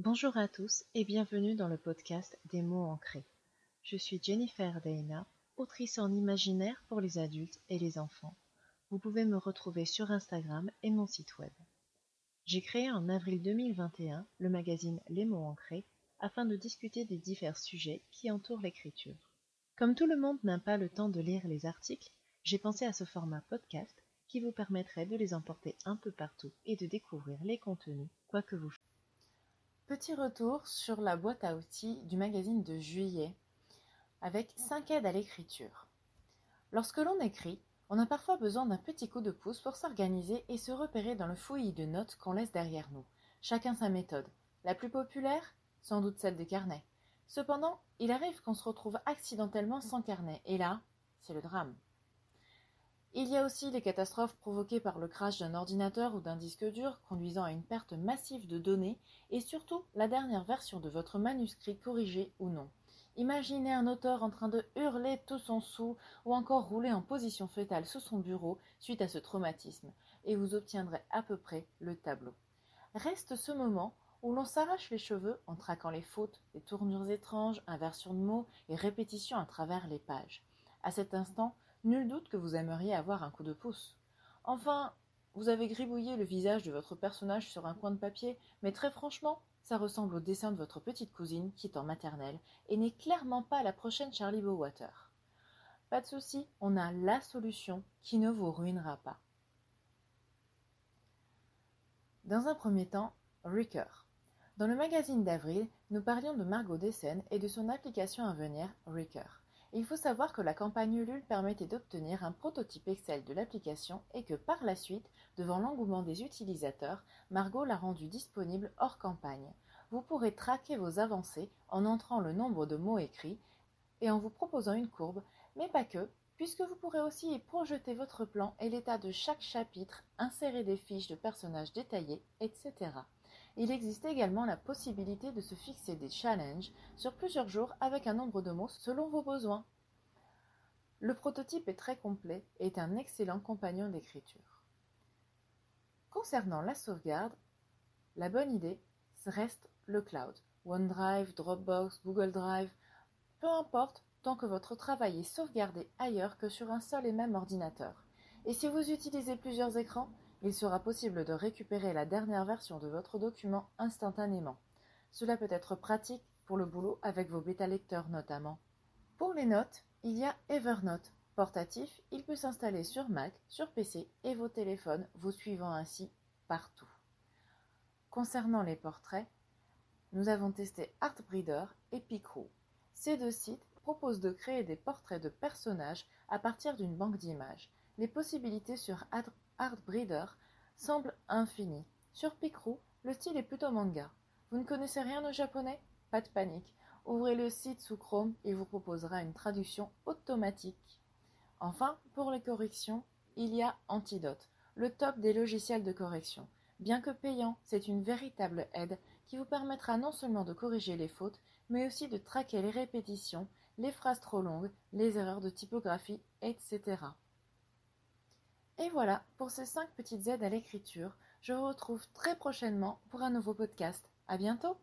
Bonjour à tous et bienvenue dans le podcast des mots ancrés. Je suis Jennifer Deina, autrice en imaginaire pour les adultes et les enfants. Vous pouvez me retrouver sur Instagram et mon site web. J'ai créé en avril 2021 le magazine Les mots ancrés afin de discuter des divers sujets qui entourent l'écriture. Comme tout le monde n'a pas le temps de lire les articles, j'ai pensé à ce format podcast qui vous permettrait de les emporter un peu partout et de découvrir les contenus, quoi que vous Petit retour sur la boîte à outils du magazine de juillet avec 5 aides à l'écriture. Lorsque l'on écrit, on a parfois besoin d'un petit coup de pouce pour s'organiser et se repérer dans le fouillis de notes qu'on laisse derrière nous. Chacun sa méthode. La plus populaire? Sans doute celle des carnets. Cependant, il arrive qu'on se retrouve accidentellement sans carnet, et là, c'est le drame. Il y a aussi les catastrophes provoquées par le crash d'un ordinateur ou d'un disque dur conduisant à une perte massive de données et surtout la dernière version de votre manuscrit corrigé ou non. Imaginez un auteur en train de hurler tout son sou ou encore rouler en position fétale sous son bureau suite à ce traumatisme et vous obtiendrez à peu près le tableau. Reste ce moment où l'on s'arrache les cheveux en traquant les fautes, les tournures étranges, inversions de mots et répétitions à travers les pages. À cet instant, Nul doute que vous aimeriez avoir un coup de pouce. Enfin, vous avez gribouillé le visage de votre personnage sur un coin de papier, mais très franchement, ça ressemble au dessin de votre petite cousine qui est en maternelle et n'est clairement pas la prochaine Charlie Bowater. Pas de souci, on a la solution qui ne vous ruinera pas. Dans un premier temps, Ricker. Dans le magazine d'avril, nous parlions de Margot Dessen et de son application à venir, Ricker. Il faut savoir que la campagne Ulule permettait d'obtenir un prototype Excel de l'application et que par la suite, devant l'engouement des utilisateurs, Margot l'a rendu disponible hors campagne. Vous pourrez traquer vos avancées en entrant le nombre de mots écrits et en vous proposant une courbe, mais pas que, puisque vous pourrez aussi y projeter votre plan et l'état de chaque chapitre, insérer des fiches de personnages détaillés, etc. Il existe également la possibilité de se fixer des challenges sur plusieurs jours avec un nombre de mots selon vos besoins. Le prototype est très complet et est un excellent compagnon d'écriture. Concernant la sauvegarde, la bonne idée reste le cloud. OneDrive, Dropbox, Google Drive, peu importe tant que votre travail est sauvegardé ailleurs que sur un seul et même ordinateur. Et si vous utilisez plusieurs écrans, il sera possible de récupérer la dernière version de votre document instantanément. Cela peut être pratique pour le boulot avec vos bêta-lecteurs notamment. Pour les notes, il y a Evernote. Portatif, il peut s'installer sur Mac, sur PC et vos téléphones, vous suivant ainsi partout. Concernant les portraits, nous avons testé Artbreeder et Picrow. Ces deux sites proposent de créer des portraits de personnages à partir d'une banque d'images. Les possibilités sur Breeder semble infini. Sur Picrou, le style est plutôt manga. Vous ne connaissez rien au japonais? Pas de panique. Ouvrez le site sous Chrome et vous proposera une traduction automatique. Enfin, pour les corrections, il y a Antidote, le top des logiciels de correction. Bien que payant, c'est une véritable aide qui vous permettra non seulement de corriger les fautes, mais aussi de traquer les répétitions, les phrases trop longues, les erreurs de typographie, etc. Et voilà pour ces cinq petites aides à l'écriture. Je vous retrouve très prochainement pour un nouveau podcast. À bientôt!